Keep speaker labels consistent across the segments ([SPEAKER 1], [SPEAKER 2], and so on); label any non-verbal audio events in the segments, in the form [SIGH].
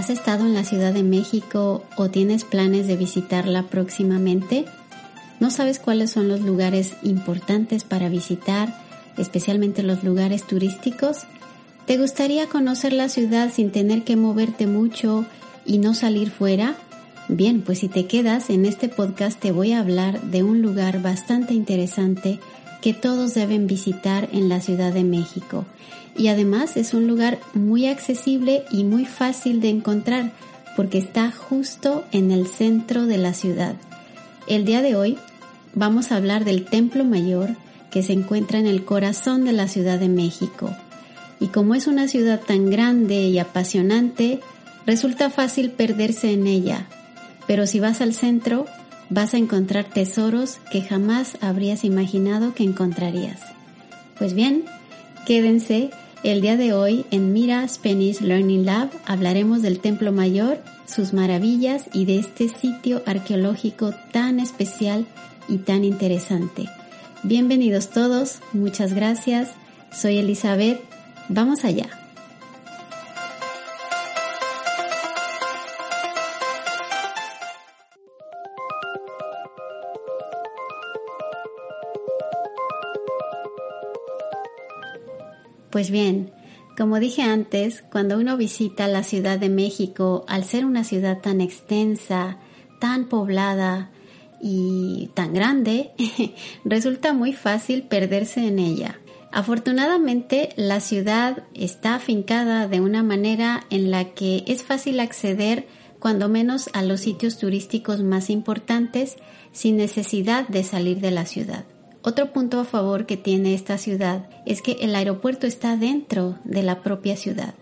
[SPEAKER 1] ¿Has estado en la Ciudad de México o tienes planes de visitarla próximamente? ¿No sabes cuáles son los lugares importantes para visitar, especialmente los lugares turísticos? ¿Te gustaría conocer la ciudad sin tener que moverte mucho y no salir fuera? Bien, pues si te quedas en este podcast te voy a hablar de un lugar bastante interesante que todos deben visitar en la Ciudad de México. Y además es un lugar muy accesible y muy fácil de encontrar porque está justo en el centro de la ciudad. El día de hoy vamos a hablar del Templo Mayor que se encuentra en el corazón de la Ciudad de México. Y como es una ciudad tan grande y apasionante, resulta fácil perderse en ella, pero si vas al centro, vas a encontrar tesoros que jamás habrías imaginado que encontrarías. Pues bien, quédense. El día de hoy en Mira Spanish Learning Lab hablaremos del Templo Mayor, sus maravillas y de este sitio arqueológico tan especial y tan interesante. Bienvenidos todos, muchas gracias. Soy Elizabeth. Vamos allá. Pues bien, como dije antes, cuando uno visita la Ciudad de México, al ser una ciudad tan extensa, tan poblada y tan grande, [LAUGHS] resulta muy fácil perderse en ella. Afortunadamente, la ciudad está afincada de una manera en la que es fácil acceder cuando menos a los sitios turísticos más importantes sin necesidad de salir de la ciudad. Otro punto a favor que tiene esta ciudad es que el aeropuerto está dentro de la propia ciudad.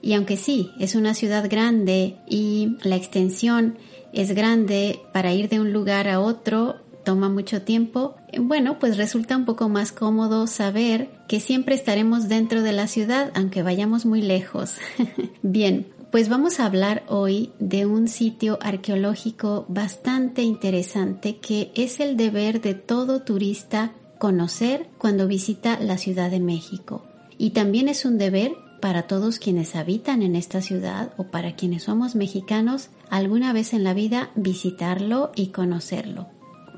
[SPEAKER 1] Y aunque sí, es una ciudad grande y la extensión es grande para ir de un lugar a otro, toma mucho tiempo, bueno, pues resulta un poco más cómodo saber que siempre estaremos dentro de la ciudad, aunque vayamos muy lejos. [LAUGHS] Bien, pues vamos a hablar hoy de un sitio arqueológico bastante interesante que es el deber de todo turista conocer cuando visita la Ciudad de México. Y también es un deber para todos quienes habitan en esta ciudad o para quienes somos mexicanos alguna vez en la vida visitarlo y conocerlo.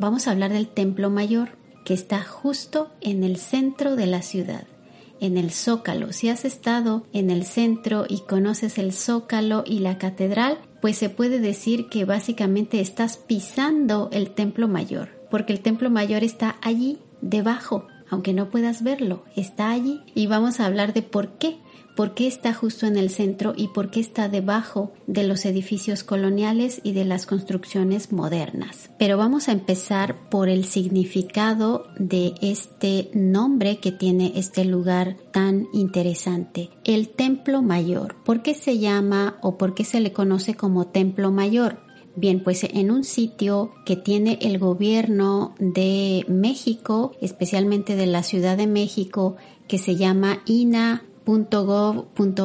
[SPEAKER 1] Vamos a hablar del Templo Mayor que está justo en el centro de la ciudad en el Zócalo. Si has estado en el centro y conoces el Zócalo y la catedral, pues se puede decir que básicamente estás pisando el Templo Mayor, porque el Templo Mayor está allí debajo, aunque no puedas verlo, está allí y vamos a hablar de por qué por qué está justo en el centro y por qué está debajo de los edificios coloniales y de las construcciones modernas. Pero vamos a empezar por el significado de este nombre que tiene este lugar tan interesante, el Templo Mayor. ¿Por qué se llama o por qué se le conoce como Templo Mayor? Bien, pues en un sitio que tiene el gobierno de México, especialmente de la Ciudad de México, que se llama INA .gov.mx.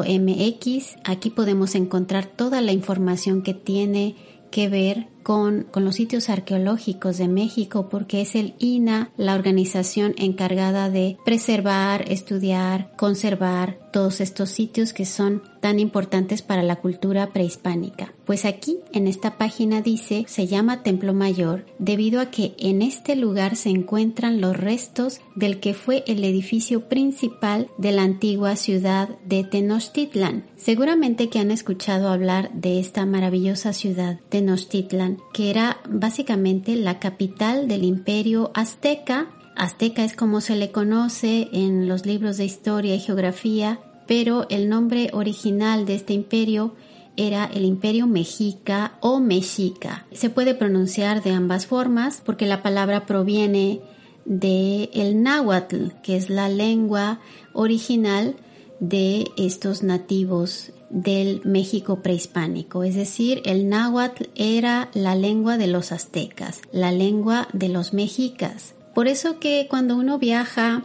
[SPEAKER 1] Aquí podemos encontrar toda la información que tiene que ver con, los sitios arqueológicos de México porque es el INA la organización encargada de preservar, estudiar, conservar todos estos sitios que son tan importantes para la cultura prehispánica. Pues aquí en esta página dice se llama Templo Mayor debido a que en este lugar se encuentran los restos del que fue el edificio principal de la antigua ciudad de Tenochtitlan. Seguramente que han escuchado hablar de esta maravillosa ciudad Tenochtitlan, que era básicamente la capital del imperio azteca Azteca es como se le conoce en los libros de historia y geografía pero el nombre original de este imperio era el imperio mexica o mexica. Se puede pronunciar de ambas formas porque la palabra proviene de el náhuatl, que es la lengua original de estos nativos del México prehispánico, es decir, el náhuatl era la lengua de los aztecas, la lengua de los mexicas. Por eso que cuando uno viaja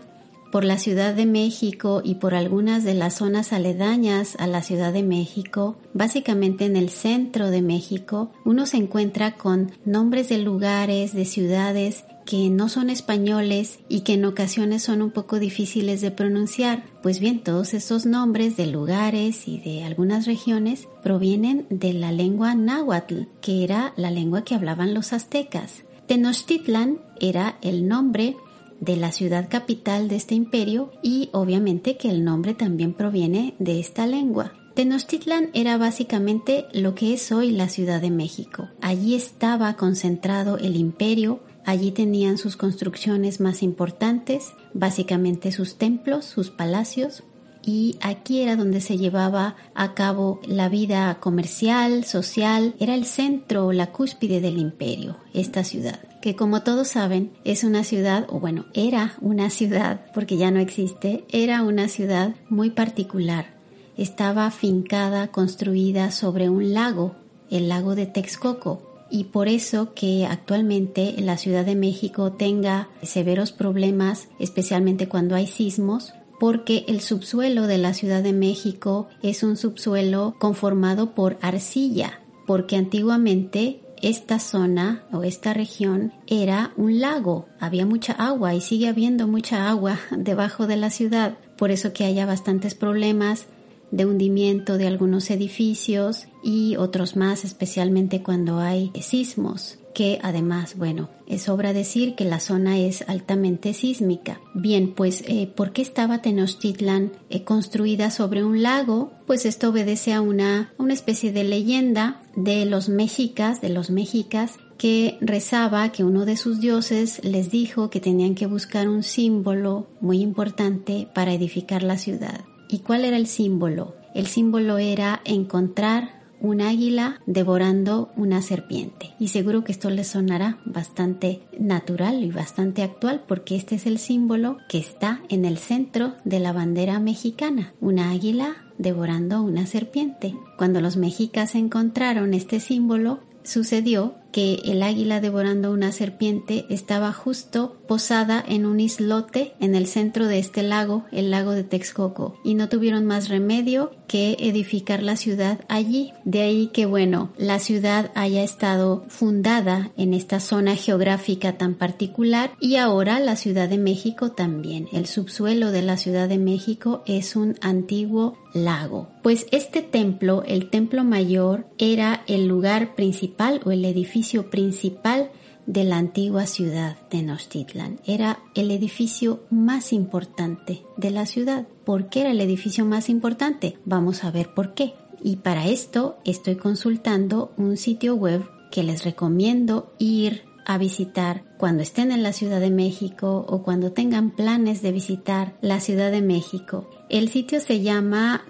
[SPEAKER 1] por la Ciudad de México y por algunas de las zonas aledañas a la Ciudad de México, básicamente en el centro de México, uno se encuentra con nombres de lugares, de ciudades que no son españoles y que en ocasiones son un poco difíciles de pronunciar. Pues bien, todos estos nombres de lugares y de algunas regiones provienen de la lengua náhuatl, que era la lengua que hablaban los aztecas. Tenochtitlan era el nombre de la ciudad capital de este imperio y obviamente que el nombre también proviene de esta lengua. Tenochtitlan era básicamente lo que es hoy la Ciudad de México. Allí estaba concentrado el imperio, allí tenían sus construcciones más importantes, básicamente sus templos, sus palacios, y aquí era donde se llevaba a cabo la vida comercial, social, era el centro, la cúspide del imperio, esta ciudad, que como todos saben es una ciudad, o bueno, era una ciudad, porque ya no existe, era una ciudad muy particular, estaba fincada, construida sobre un lago, el lago de Texcoco, y por eso que actualmente la Ciudad de México tenga severos problemas, especialmente cuando hay sismos, porque el subsuelo de la Ciudad de México es un subsuelo conformado por arcilla, porque antiguamente esta zona o esta región era un lago, había mucha agua y sigue habiendo mucha agua [LAUGHS] debajo de la ciudad, por eso que haya bastantes problemas de hundimiento de algunos edificios y otros más, especialmente cuando hay sismos que además, bueno, es sobra decir que la zona es altamente sísmica. Bien, pues, eh, ¿por qué estaba Tenochtitlan eh, construida sobre un lago? Pues esto obedece a una, una especie de leyenda de los mexicas, de los mexicas, que rezaba que uno de sus dioses les dijo que tenían que buscar un símbolo muy importante para edificar la ciudad. ¿Y cuál era el símbolo? El símbolo era encontrar un águila devorando una serpiente. Y seguro que esto les sonará bastante natural y bastante actual porque este es el símbolo que está en el centro de la bandera mexicana, una águila devorando una serpiente. Cuando los mexicas encontraron este símbolo, sucedió que el águila devorando una serpiente estaba justo posada en un islote en el centro de este lago, el lago de Texcoco, y no tuvieron más remedio que edificar la ciudad allí. De ahí que, bueno, la ciudad haya estado fundada en esta zona geográfica tan particular y ahora la Ciudad de México también. El subsuelo de la Ciudad de México es un antiguo lago. Pues este templo, el templo mayor, era el lugar principal o el edificio principal de la antigua ciudad de Tenochtitlan. Era el edificio más importante de la ciudad. ¿Por qué era el edificio más importante? Vamos a ver por qué. Y para esto estoy consultando un sitio web que les recomiendo ir a visitar cuando estén en la Ciudad de México o cuando tengan planes de visitar la Ciudad de México. El sitio se llama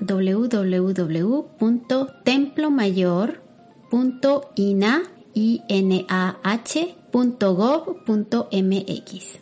[SPEAKER 1] www.templomayor.inah.gov.mx.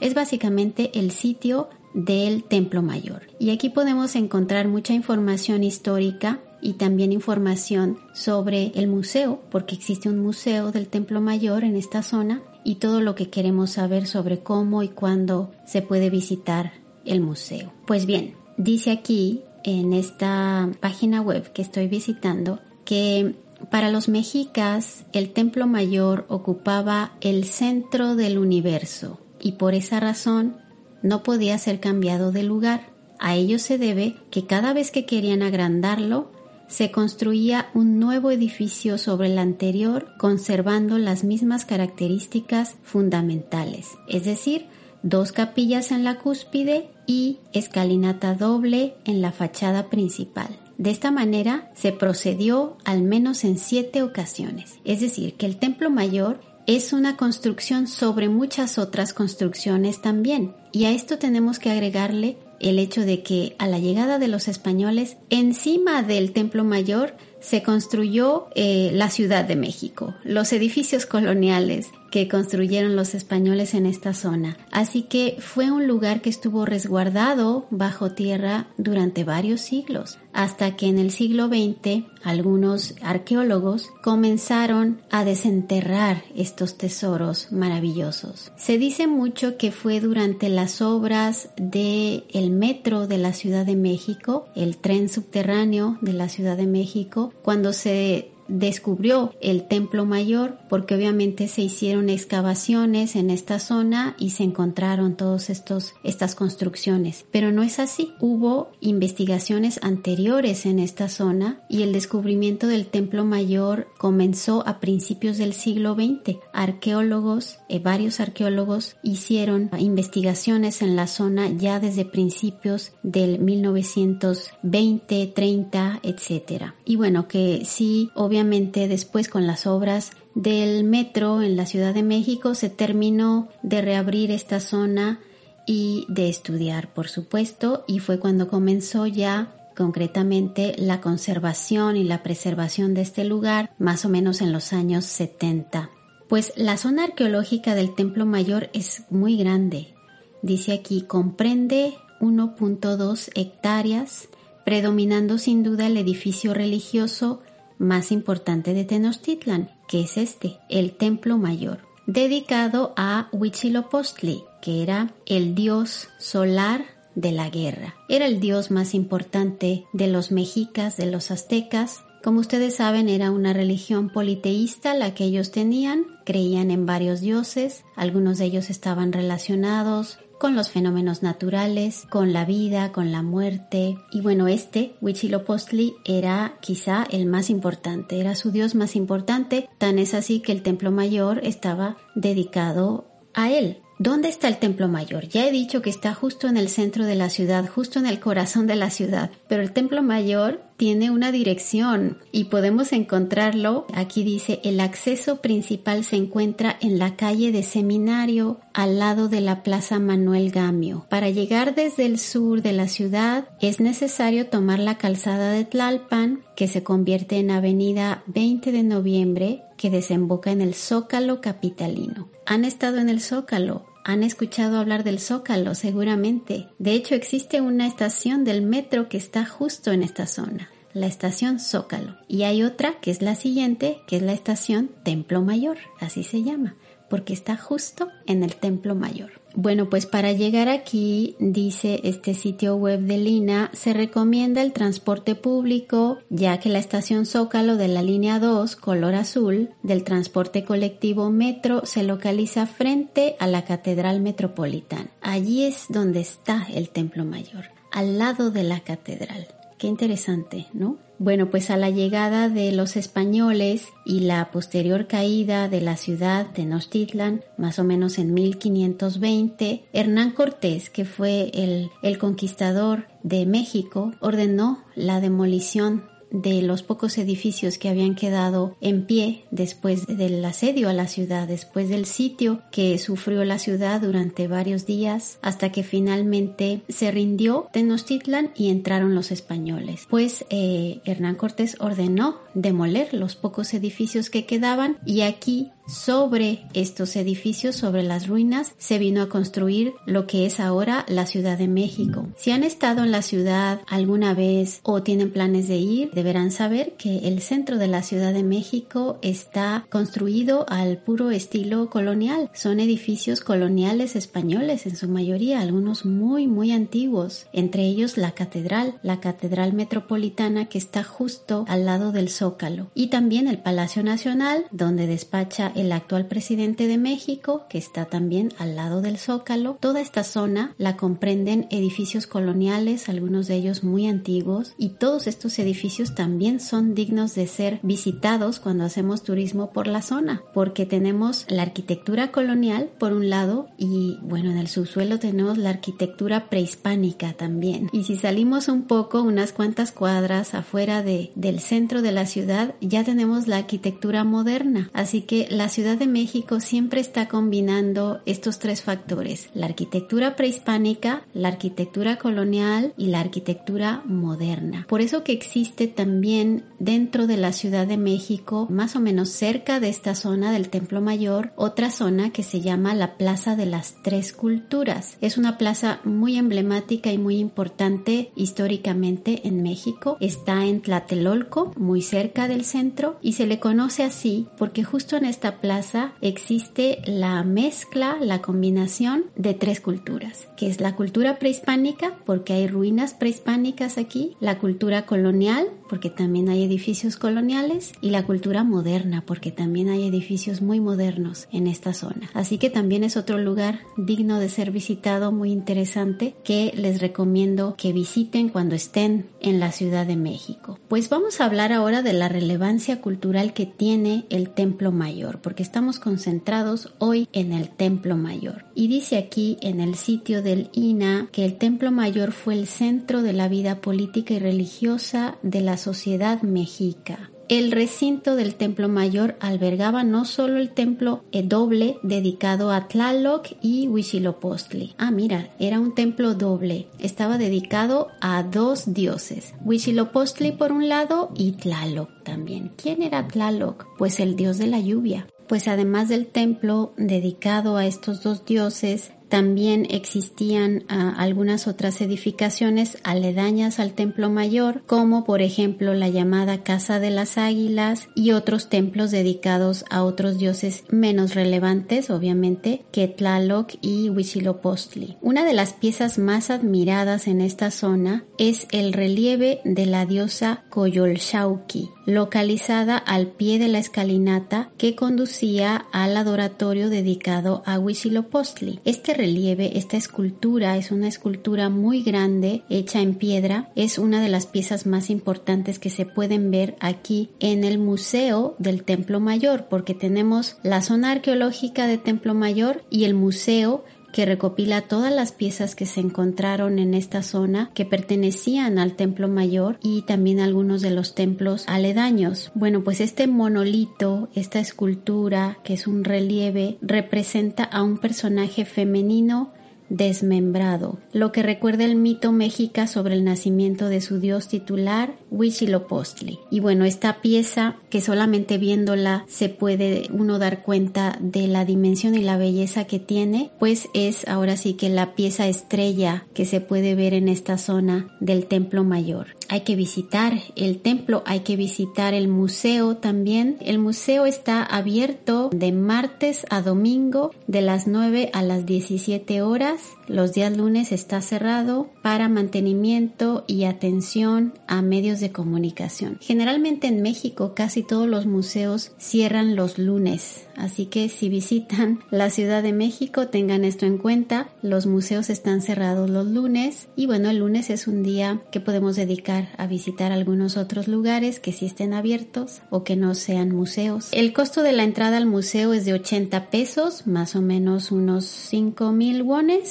[SPEAKER 1] Es básicamente el sitio del Templo Mayor. Y aquí podemos encontrar mucha información histórica y también información sobre el museo, porque existe un museo del Templo Mayor en esta zona y todo lo que queremos saber sobre cómo y cuándo se puede visitar el museo. Pues bien, dice aquí en esta página web que estoy visitando que para los mexicas el Templo Mayor ocupaba el centro del universo y por esa razón no podía ser cambiado de lugar. A ello se debe que cada vez que querían agrandarlo, se construía un nuevo edificio sobre el anterior conservando las mismas características fundamentales, es decir, dos capillas en la cúspide y escalinata doble en la fachada principal. De esta manera se procedió al menos en siete ocasiones, es decir, que el templo mayor es una construcción sobre muchas otras construcciones también, y a esto tenemos que agregarle el hecho de que a la llegada de los españoles, encima del Templo Mayor se construyó eh, la Ciudad de México, los edificios coloniales que construyeron los españoles en esta zona. Así que fue un lugar que estuvo resguardado bajo tierra durante varios siglos, hasta que en el siglo XX algunos arqueólogos comenzaron a desenterrar estos tesoros maravillosos. Se dice mucho que fue durante las obras el metro de la Ciudad de México, el tren subterráneo de la Ciudad de México, cuando se descubrió el templo mayor porque obviamente se hicieron excavaciones en esta zona y se encontraron todos estos estas construcciones, pero no es así. Hubo investigaciones anteriores en esta zona y el descubrimiento del templo mayor comenzó a principios del siglo XX. Arqueólogos, eh, varios arqueólogos hicieron investigaciones en la zona ya desde principios del 1920, 30, etcétera. Y bueno, que sí, obviamente después con las obras del metro en la Ciudad de México se terminó de reabrir esta zona y de estudiar, por supuesto, y fue cuando comenzó ya concretamente la conservación y la preservación de este lugar, más o menos en los años 70. Pues la zona arqueológica del Templo Mayor es muy grande. Dice aquí, comprende 1.2 hectáreas, predominando sin duda el edificio religioso más importante de Tenochtitlan, que es este, el Templo Mayor, dedicado a Huitzilopochtli, que era el dios solar de la guerra. Era el dios más importante de los mexicas, de los aztecas. Como ustedes saben, era una religión politeísta la que ellos tenían, creían en varios dioses, algunos de ellos estaban relacionados con los fenómenos naturales, con la vida, con la muerte. Y bueno, este, Huitzilopochtli, era quizá el más importante, era su dios más importante, tan es así que el templo mayor estaba dedicado a él. ¿Dónde está el Templo Mayor? Ya he dicho que está justo en el centro de la ciudad, justo en el corazón de la ciudad, pero el Templo Mayor tiene una dirección y podemos encontrarlo. Aquí dice, el acceso principal se encuentra en la calle de Seminario, al lado de la Plaza Manuel Gamio. Para llegar desde el sur de la ciudad es necesario tomar la calzada de Tlalpan, que se convierte en Avenida 20 de Noviembre, que desemboca en el Zócalo capitalino. Han estado en el Zócalo, han escuchado hablar del Zócalo seguramente. De hecho, existe una estación del metro que está justo en esta zona, la estación Zócalo. Y hay otra que es la siguiente, que es la estación Templo Mayor, así se llama, porque está justo en el Templo Mayor. Bueno, pues para llegar aquí, dice este sitio web de Lina, se recomienda el transporte público, ya que la estación Zócalo de la línea 2, color azul, del transporte colectivo Metro se localiza frente a la Catedral Metropolitana. Allí es donde está el Templo Mayor, al lado de la catedral. Qué interesante, ¿no? Bueno, pues a la llegada de los españoles y la posterior caída de la ciudad de Tenochtitlan, más o menos en 1520, Hernán Cortés, que fue el, el conquistador de México, ordenó la demolición de los pocos edificios que habían quedado en pie después del asedio a la ciudad, después del sitio que sufrió la ciudad durante varios días, hasta que finalmente se rindió Tenochtitlan y entraron los españoles. Pues eh, Hernán Cortés ordenó demoler los pocos edificios que quedaban y aquí sobre estos edificios, sobre las ruinas, se vino a construir lo que es ahora la Ciudad de México. Si han estado en la ciudad alguna vez o tienen planes de ir, deberán saber que el centro de la Ciudad de México está construido al puro estilo colonial. Son edificios coloniales españoles en su mayoría, algunos muy muy antiguos, entre ellos la catedral, la catedral metropolitana que está justo al lado del Zócalo y también el Palacio Nacional donde despacha el actual presidente de México, que está también al lado del Zócalo. Toda esta zona la comprenden edificios coloniales, algunos de ellos muy antiguos, y todos estos edificios también son dignos de ser visitados cuando hacemos turismo por la zona, porque tenemos la arquitectura colonial por un lado y bueno, en el subsuelo tenemos la arquitectura prehispánica también. Y si salimos un poco, unas cuantas cuadras afuera de, del centro de la ciudad, ya tenemos la arquitectura moderna. Así que la Ciudad de México siempre está combinando estos tres factores, la arquitectura prehispánica, la arquitectura colonial y la arquitectura moderna. Por eso que existe también dentro de la Ciudad de México, más o menos cerca de esta zona del Templo Mayor, otra zona que se llama la Plaza de las Tres Culturas. Es una plaza muy emblemática y muy importante históricamente en México. Está en Tlatelolco, muy cerca del centro, y se le conoce así porque justo en esta plaza existe la mezcla, la combinación de tres culturas, que es la cultura prehispánica, porque hay ruinas prehispánicas aquí, la cultura colonial, porque también hay edificios coloniales, y la cultura moderna, porque también hay edificios muy modernos en esta zona. Así que también es otro lugar digno de ser visitado, muy interesante, que les recomiendo que visiten cuando estén en la Ciudad de México. Pues vamos a hablar ahora de la relevancia cultural que tiene el Templo Mayor, porque estamos concentrados hoy en el Templo Mayor. Y dice aquí en el sitio del INA que el Templo Mayor fue el centro de la vida política y religiosa de la sociedad mexica. El recinto del Templo Mayor albergaba no solo el templo doble dedicado a Tlaloc y Huitzilopochtli. Ah, mira, era un templo doble. Estaba dedicado a dos dioses, Huitzilopochtli por un lado y Tlaloc también. ¿Quién era Tlaloc? Pues el dios de la lluvia pues además del templo dedicado a estos dos dioses, también existían ah, algunas otras edificaciones aledañas al templo mayor, como por ejemplo la llamada Casa de las Águilas y otros templos dedicados a otros dioses menos relevantes, obviamente, que Tlaloc y Huitzilopochtli. Una de las piezas más admiradas en esta zona es el relieve de la diosa Coyolxauhqui, localizada al pie de la escalinata que conducía al adoratorio dedicado a Huitzilopochtli. Este relieve, esta escultura es una escultura muy grande hecha en piedra, es una de las piezas más importantes que se pueden ver aquí en el Museo del Templo Mayor, porque tenemos la zona arqueológica de Templo Mayor y el museo que recopila todas las piezas que se encontraron en esta zona que pertenecían al templo mayor y también algunos de los templos aledaños. Bueno, pues este monolito, esta escultura, que es un relieve, representa a un personaje femenino desmembrado, lo que recuerda el mito mexica sobre el nacimiento de su dios titular, Huitzilopochtli. Y bueno, esta pieza, que solamente viéndola se puede uno dar cuenta de la dimensión y la belleza que tiene, pues es ahora sí que la pieza estrella que se puede ver en esta zona del Templo Mayor. Hay que visitar el templo, hay que visitar el museo también. El museo está abierto de martes a domingo de las 9 a las 17 horas los días lunes está cerrado para mantenimiento y atención a medios de comunicación. Generalmente en México casi todos los museos cierran los lunes, así que si visitan la Ciudad de México tengan esto en cuenta. Los museos están cerrados los lunes y bueno, el lunes es un día que podemos dedicar a visitar algunos otros lugares que sí estén abiertos o que no sean museos. El costo de la entrada al museo es de 80 pesos, más o menos unos 5 mil wones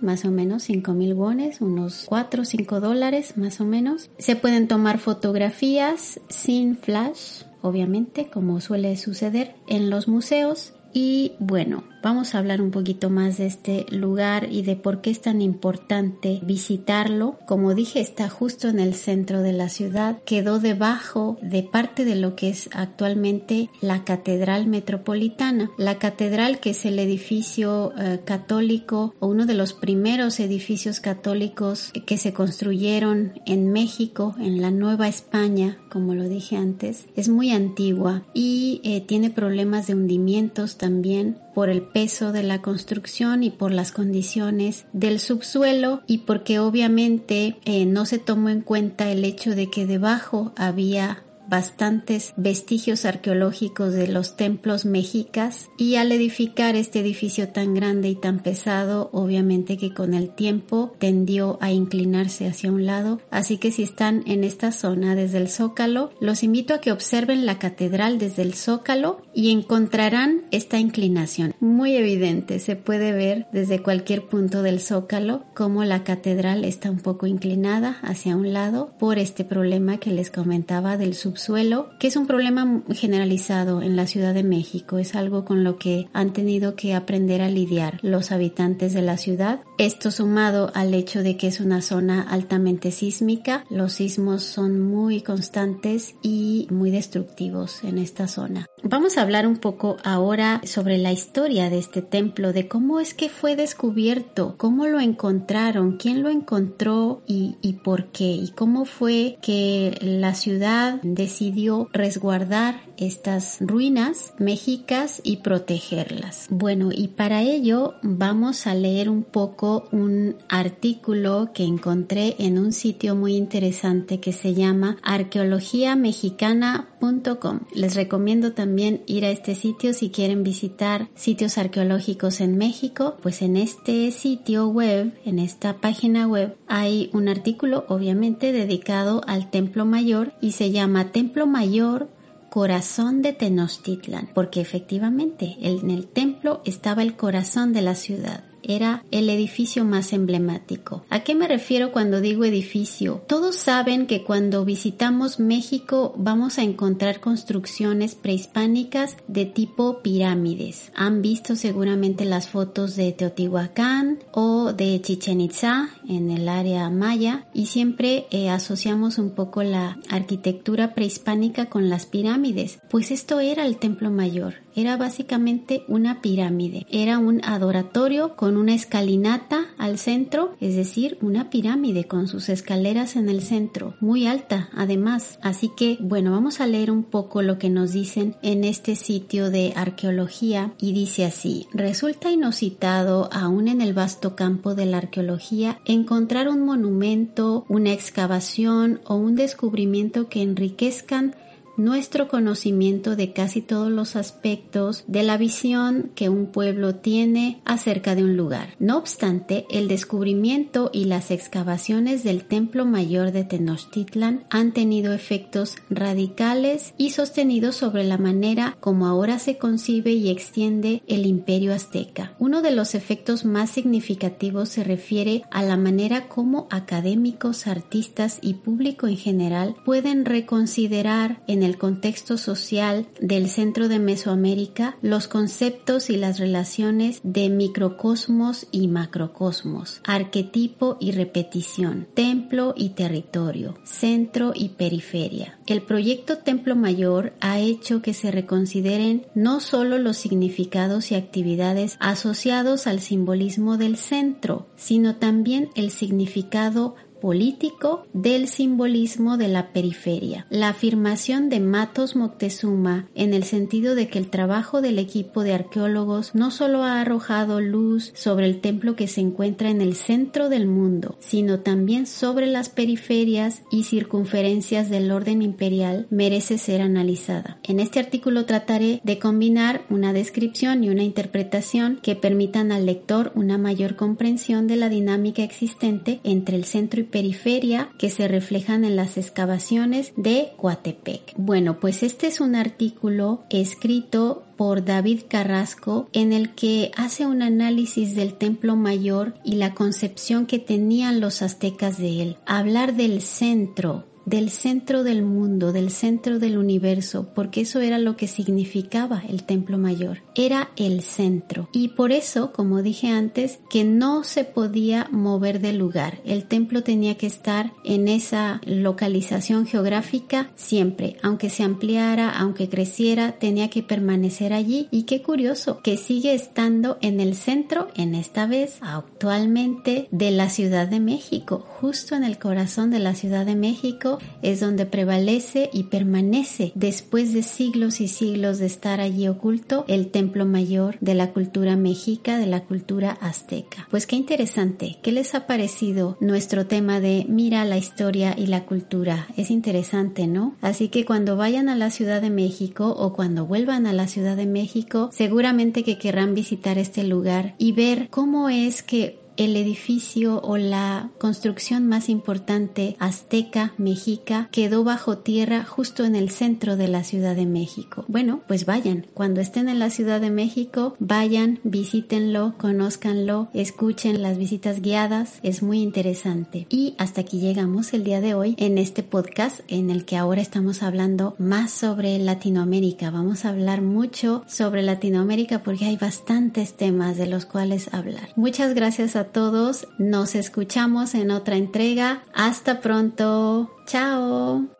[SPEAKER 1] Más o menos 5 mil wones, unos 4 o 5 dólares más o menos. Se pueden tomar fotografías sin flash, obviamente, como suele suceder en los museos. Y bueno, Vamos a hablar un poquito más de este lugar y de por qué es tan importante visitarlo. Como dije, está justo en el centro de la ciudad. Quedó debajo de parte de lo que es actualmente la Catedral Metropolitana. La catedral que es el edificio eh, católico o uno de los primeros edificios católicos que se construyeron en México, en la Nueva España, como lo dije antes, es muy antigua y eh, tiene problemas de hundimientos también por el peso de la construcción y por las condiciones del subsuelo y porque obviamente eh, no se tomó en cuenta el hecho de que debajo había bastantes vestigios arqueológicos de los templos mexicas y al edificar este edificio tan grande y tan pesado, obviamente que con el tiempo tendió a inclinarse hacia un lado, así que si están en esta zona desde el Zócalo, los invito a que observen la catedral desde el Zócalo y encontrarán esta inclinación. Muy evidente, se puede ver desde cualquier punto del Zócalo cómo la catedral está un poco inclinada hacia un lado por este problema que les comentaba del sub suelo, que es un problema generalizado en la Ciudad de México. Es algo con lo que han tenido que aprender a lidiar los habitantes de la ciudad. Esto sumado al hecho de que es una zona altamente sísmica, los sismos son muy constantes y muy destructivos en esta zona. Vamos a hablar un poco ahora sobre la historia de este templo, de cómo es que fue descubierto, cómo lo encontraron, quién lo encontró y, y por qué, y cómo fue que la ciudad decidió resguardar estas ruinas mexicas y protegerlas. Bueno, y para ello vamos a leer un poco un artículo que encontré en un sitio muy interesante que se llama arqueologiamexicana.com. Les recomiendo también ir a este sitio si quieren visitar sitios arqueológicos en México, pues en este sitio web, en esta página web, hay un artículo obviamente dedicado al Templo Mayor y se llama Templo Mayor corazón de Tenochtitlan, porque efectivamente en el templo estaba el corazón de la ciudad era el edificio más emblemático. ¿A qué me refiero cuando digo edificio? Todos saben que cuando visitamos México vamos a encontrar construcciones prehispánicas de tipo pirámides. Han visto seguramente las fotos de Teotihuacán o de Chichen Itza en el área maya y siempre eh, asociamos un poco la arquitectura prehispánica con las pirámides. Pues esto era el templo mayor era básicamente una pirámide. Era un adoratorio con una escalinata al centro, es decir, una pirámide con sus escaleras en el centro, muy alta además. Así que, bueno, vamos a leer un poco lo que nos dicen en este sitio de arqueología y dice así, resulta inusitado aún en el vasto campo de la arqueología encontrar un monumento, una excavación o un descubrimiento que enriquezcan nuestro conocimiento de casi todos los aspectos de la visión que un pueblo tiene acerca de un lugar. No obstante, el descubrimiento y las excavaciones del Templo Mayor de Tenochtitlan han tenido efectos radicales y sostenidos sobre la manera como ahora se concibe y extiende el imperio azteca. Uno de los efectos más significativos se refiere a la manera como académicos, artistas y público en general pueden reconsiderar en el contexto social del centro de Mesoamérica los conceptos y las relaciones de microcosmos y macrocosmos, arquetipo y repetición, templo y territorio, centro y periferia. El proyecto Templo Mayor ha hecho que se reconsideren no solo los significados y actividades asociados al simbolismo del centro, sino también el significado político del simbolismo de la periferia. La afirmación de Matos Moctezuma en el sentido de que el trabajo del equipo de arqueólogos no solo ha arrojado luz sobre el templo que se encuentra en el centro del mundo, sino también sobre las periferias y circunferencias del orden imperial, merece ser analizada. En este artículo trataré de combinar una descripción y una interpretación que permitan al lector una mayor comprensión de la dinámica existente entre el centro y periferia que se reflejan en las excavaciones de Coatepec. Bueno, pues este es un artículo escrito por David Carrasco en el que hace un análisis del templo mayor y la concepción que tenían los aztecas de él. Hablar del centro, del centro del mundo, del centro del universo, porque eso era lo que significaba el templo mayor, era el centro. Y por eso, como dije antes, que no se podía mover del lugar, el templo tenía que estar en esa localización geográfica siempre, aunque se ampliara, aunque creciera, tenía que permanecer allí. Y qué curioso, que sigue estando en el centro, en esta vez, actualmente, de la Ciudad de México, justo en el corazón de la Ciudad de México, es donde prevalece y permanece después de siglos y siglos de estar allí oculto el templo mayor de la cultura mexica, de la cultura azteca. Pues qué interesante, ¿qué les ha parecido nuestro tema de mira la historia y la cultura? Es interesante, ¿no? Así que cuando vayan a la Ciudad de México o cuando vuelvan a la Ciudad de México, seguramente que querrán visitar este lugar y ver cómo es que el edificio o la construcción más importante azteca, mexica, quedó bajo tierra justo en el centro de la Ciudad de México. Bueno, pues vayan, cuando estén en la Ciudad de México, vayan, visítenlo, conózcanlo, escuchen las visitas guiadas, es muy interesante. Y hasta aquí llegamos el día de hoy en este podcast en el que ahora estamos hablando más sobre Latinoamérica. Vamos a hablar mucho sobre Latinoamérica porque hay bastantes temas de los cuales hablar. Muchas gracias a todos. Nos escuchamos en otra entrega. Hasta pronto. Chao.